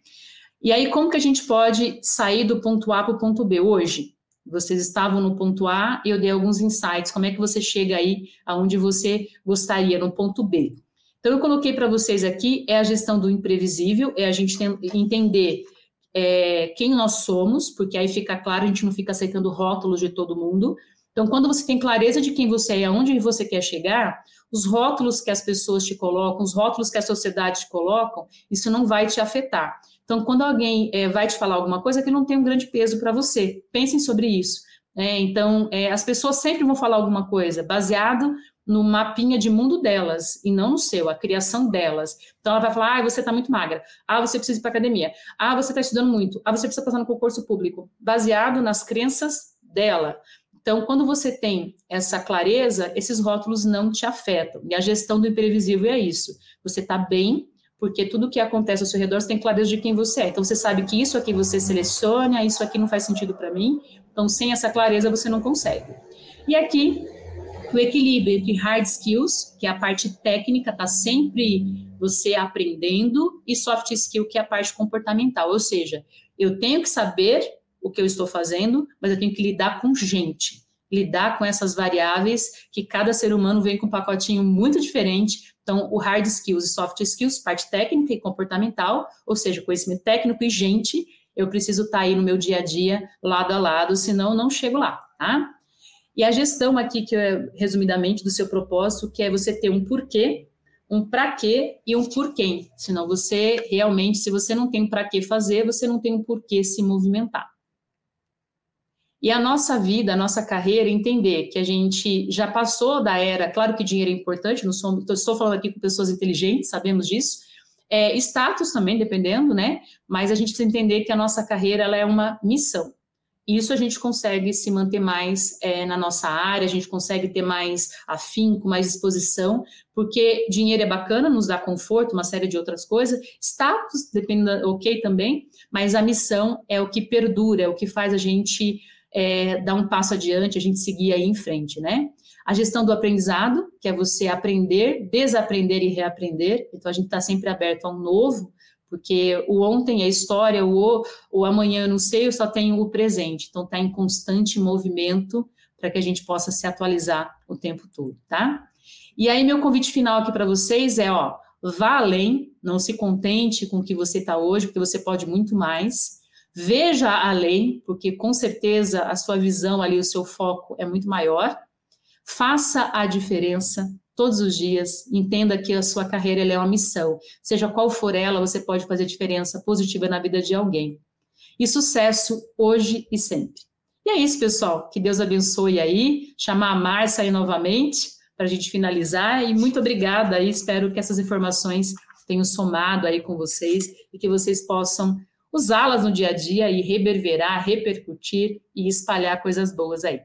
E aí, como que a gente pode sair do ponto A para o ponto B hoje? Vocês estavam no ponto A e eu dei alguns insights. Como é que você chega aí aonde você gostaria, no ponto B? Então, eu coloquei para vocês aqui é a gestão do imprevisível, é a gente tem, entender é, quem nós somos, porque aí fica claro, a gente não fica aceitando rótulos de todo mundo. Então, quando você tem clareza de quem você é e aonde você quer chegar, os rótulos que as pessoas te colocam, os rótulos que a sociedade te colocam, isso não vai te afetar. Então, quando alguém é, vai te falar alguma coisa, que não tem um grande peso para você. Pensem sobre isso. É, então, é, as pessoas sempre vão falar alguma coisa baseado no mapinha de mundo delas e não no seu, a criação delas. Então ela vai falar: ah, você está muito magra, ah, você precisa ir para academia, ah, você está estudando muito, ah, você precisa passar no concurso público, baseado nas crenças dela. Então, quando você tem essa clareza, esses rótulos não te afetam. E a gestão do imprevisível é isso. Você está bem, porque tudo que acontece ao seu redor, você tem clareza de quem você é. Então, você sabe que isso aqui você seleciona, isso aqui não faz sentido para mim. Então, sem essa clareza, você não consegue. E aqui, o equilíbrio entre hard skills, que é a parte técnica, está sempre você aprendendo, e soft skill, que é a parte comportamental. Ou seja, eu tenho que saber o que eu estou fazendo, mas eu tenho que lidar com gente, lidar com essas variáveis que cada ser humano vem com um pacotinho muito diferente. Então, o hard skills e soft skills, parte técnica e comportamental, ou seja, conhecimento técnico e gente, eu preciso estar tá aí no meu dia a dia, lado a lado, senão eu não chego lá, tá? E a gestão aqui, que é resumidamente do seu propósito, que é você ter um porquê, um para quê e um por quem. Senão você realmente, se você não tem um para que fazer, você não tem um porquê se movimentar. E a nossa vida, a nossa carreira, entender que a gente já passou da era, claro que dinheiro é importante, não sou, estou falando aqui com pessoas inteligentes, sabemos disso, é, status também, dependendo, né? Mas a gente precisa entender que a nossa carreira ela é uma missão. Isso a gente consegue se manter mais é, na nossa área, a gente consegue ter mais afinco, mais disposição, porque dinheiro é bacana, nos dá conforto, uma série de outras coisas. Status, depende, ok também, mas a missão é o que perdura, é o que faz a gente é, dar um passo adiante, a gente seguir aí em frente, né? A gestão do aprendizado, que é você aprender, desaprender e reaprender. Então, a gente está sempre aberto ao novo, porque o ontem é história, o, o amanhã eu não sei, eu só tenho o presente. Então, está em constante movimento para que a gente possa se atualizar o tempo todo, tá? E aí, meu convite final aqui para vocês é, ó, vá além, não se contente com o que você está hoje, porque você pode muito mais. Veja além, porque com certeza a sua visão ali, o seu foco é muito maior. Faça a diferença todos os dias. Entenda que a sua carreira é uma missão. Seja qual for ela, você pode fazer diferença positiva na vida de alguém. E sucesso hoje e sempre. E é isso, pessoal. Que Deus abençoe aí. Chamar a Márcia aí novamente para a gente finalizar. E muito obrigada aí. Espero que essas informações tenham somado aí com vocês e que vocês possam usá-las no dia a dia e reverberar, repercutir e espalhar coisas boas aí.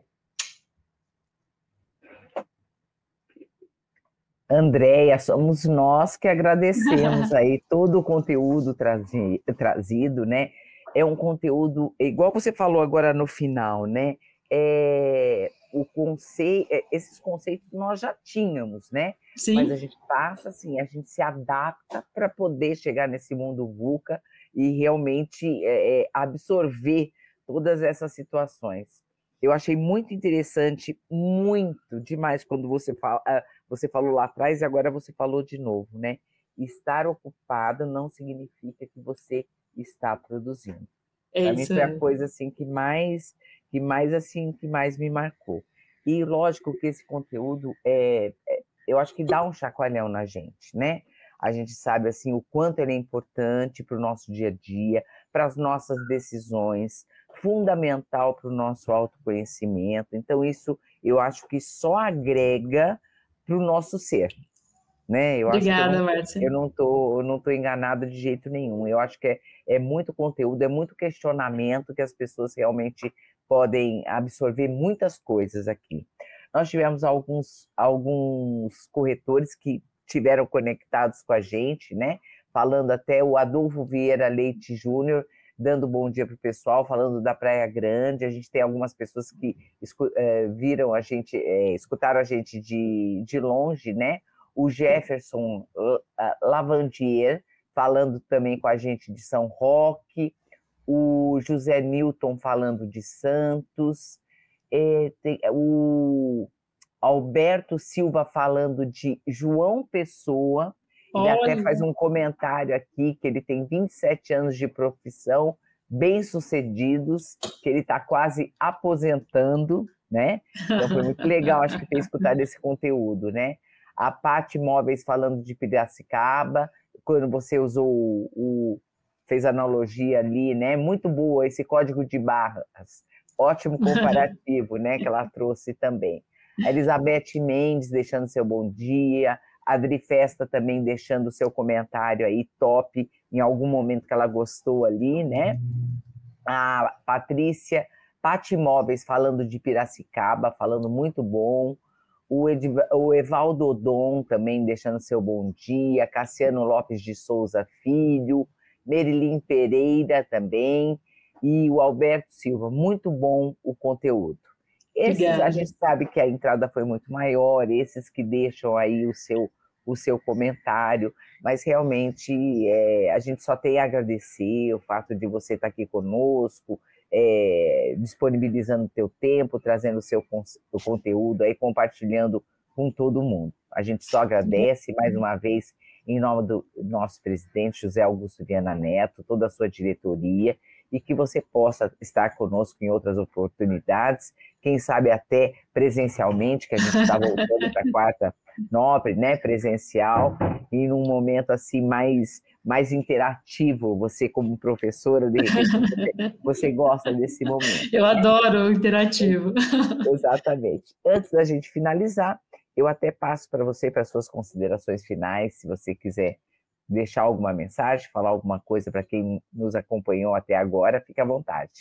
Andréia, somos nós que agradecemos aí todo o conteúdo trazi, trazido, né? É um conteúdo, igual você falou agora no final, né? É, o conceito, é, esses conceitos nós já tínhamos, né? Sim. Mas a gente passa assim, a gente se adapta para poder chegar nesse mundo VUCA e realmente é, é, absorver todas essas situações. Eu achei muito interessante, muito demais quando você fala, ah, você falou lá atrás e agora você falou de novo, né? Estar ocupado não significa que você está produzindo. É Para mim foi a coisa assim que mais, que mais assim, que mais me marcou. E lógico que esse conteúdo é, é eu acho que dá um chacoalhão na gente, né? A gente sabe assim o quanto ele é importante para o nosso dia a dia, para as nossas decisões, fundamental para o nosso autoconhecimento. Então isso eu acho que só agrega para o nosso ser. Né? Eu Obrigada, eu Márcia. Eu não tô, não tô enganada de jeito nenhum. Eu acho que é, é muito conteúdo, é muito questionamento que as pessoas realmente podem absorver muitas coisas aqui. Nós tivemos alguns, alguns corretores que tiveram conectados com a gente, né? Falando até o Adolfo Vieira Leite Júnior, dando bom dia para o pessoal, falando da Praia Grande. A gente tem algumas pessoas que é, viram a gente, é, escutaram a gente de, de longe, né? O Jefferson Lavandier falando também com a gente de São Roque, o José Newton falando de Santos, é, tem, o Alberto Silva falando de João Pessoa, ele Olha. até faz um comentário aqui que ele tem 27 anos de profissão, bem-sucedidos, que ele está quase aposentando, né? Então foi muito legal, acho que ter escutado esse conteúdo, né? A Pati Móveis falando de Piracicaba, quando você usou o, o, fez analogia ali, né? Muito boa esse código de barras, ótimo comparativo, né? Que ela trouxe também. Elizabeth Mendes deixando seu bom dia, Adri Festa também deixando seu comentário aí top em algum momento que ela gostou ali, né? A Patrícia Pati Móveis falando de Piracicaba, falando muito bom. O, Ed, o Evaldo Odon também deixando seu bom dia. Cassiano Lopes de Souza Filho. Merilim Pereira também. E o Alberto Silva. Muito bom o conteúdo. Esses, a gente sabe que a entrada foi muito maior, esses que deixam aí o seu, o seu comentário, mas realmente é, a gente só tem a agradecer o fato de você estar aqui conosco, é, disponibilizando o teu tempo, trazendo o seu o conteúdo aí, compartilhando com todo mundo. A gente só agradece mais uma vez em nome do nosso presidente José Augusto Viana Neto, toda a sua diretoria, e que você possa estar conosco em outras oportunidades, quem sabe até presencialmente, que a gente está voltando para a quarta nobre, né, presencial, e num momento assim mais mais interativo, você como professora, de repente, você, gosta desse momento. Eu né? adoro o interativo. Exatamente. Antes da gente finalizar, eu até passo para você para suas considerações finais, se você quiser deixar alguma mensagem, falar alguma coisa para quem nos acompanhou até agora, fique à vontade.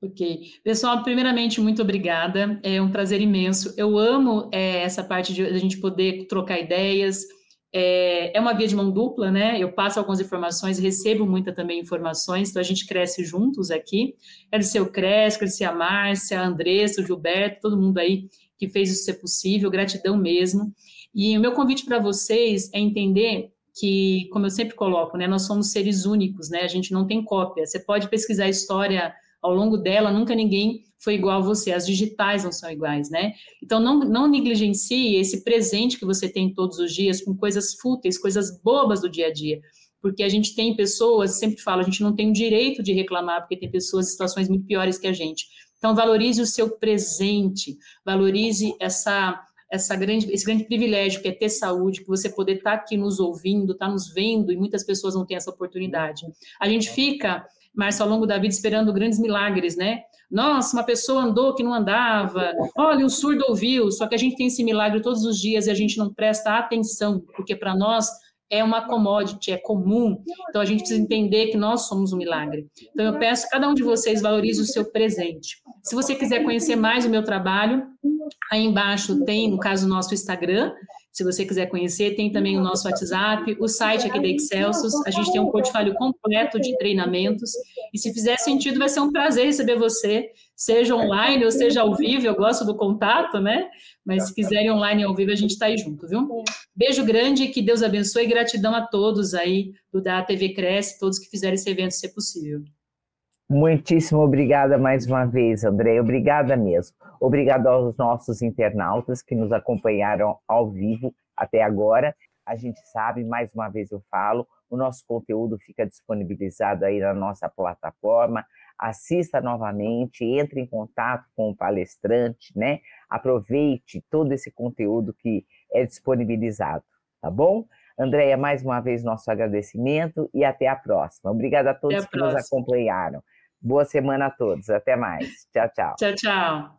Ok. Pessoal, primeiramente, muito obrigada. É um prazer imenso. Eu amo é, essa parte de a gente poder trocar ideias. É, é, uma via de mão dupla, né? Eu passo algumas informações, recebo muita também informações, então a gente cresce juntos aqui. Agradecer o Cresce, agradecer a Márcia, a Andressa, o Gilberto, todo mundo aí que fez isso ser possível, gratidão mesmo. E o meu convite para vocês é entender que, como eu sempre coloco, né, nós somos seres únicos, né? A gente não tem cópia. Você pode pesquisar a história ao longo dela, nunca ninguém foi igual a você, as digitais não são iguais, né? Então, não, não negligencie esse presente que você tem todos os dias com coisas fúteis, coisas bobas do dia a dia, porque a gente tem pessoas, sempre falo, a gente não tem o direito de reclamar, porque tem pessoas em situações muito piores que a gente. Então, valorize o seu presente, valorize essa essa grande, esse grande privilégio que é ter saúde, que você poder estar tá aqui nos ouvindo, estar tá nos vendo, e muitas pessoas não têm essa oportunidade. A gente fica, Márcio, ao longo da vida esperando grandes milagres, né? Nossa, uma pessoa andou que não andava, olha, um surdo ouviu, só que a gente tem esse milagre todos os dias e a gente não presta atenção, porque para nós é uma commodity, é comum. Então a gente precisa entender que nós somos um milagre. Então eu peço que cada um de vocês valorize o seu presente. Se você quiser conhecer mais o meu trabalho, aí embaixo tem, no caso, o nosso Instagram. Se você quiser conhecer, tem também o nosso WhatsApp, o site aqui da Excelsius. A gente tem um portfólio completo de treinamentos. E se fizer sentido, vai ser um prazer receber você, seja online ou seja ao vivo. Eu gosto do contato, né? Mas se quiserem online ao vivo, a gente está aí junto, viu? Beijo grande, que Deus abençoe e gratidão a todos aí do da TV Cresce, todos que fizeram esse evento ser possível. Muitíssimo obrigada mais uma vez, André. Obrigada mesmo. Obrigado aos nossos internautas que nos acompanharam ao vivo até agora. A gente sabe, mais uma vez eu falo, o nosso conteúdo fica disponibilizado aí na nossa plataforma. Assista novamente, entre em contato com o palestrante, né? Aproveite todo esse conteúdo que é disponibilizado, tá bom? Andréia, mais uma vez nosso agradecimento e até a próxima. Obrigada a todos a que próxima. nos acompanharam. Boa semana a todos. Até mais. Tchau, tchau. Tchau, tchau.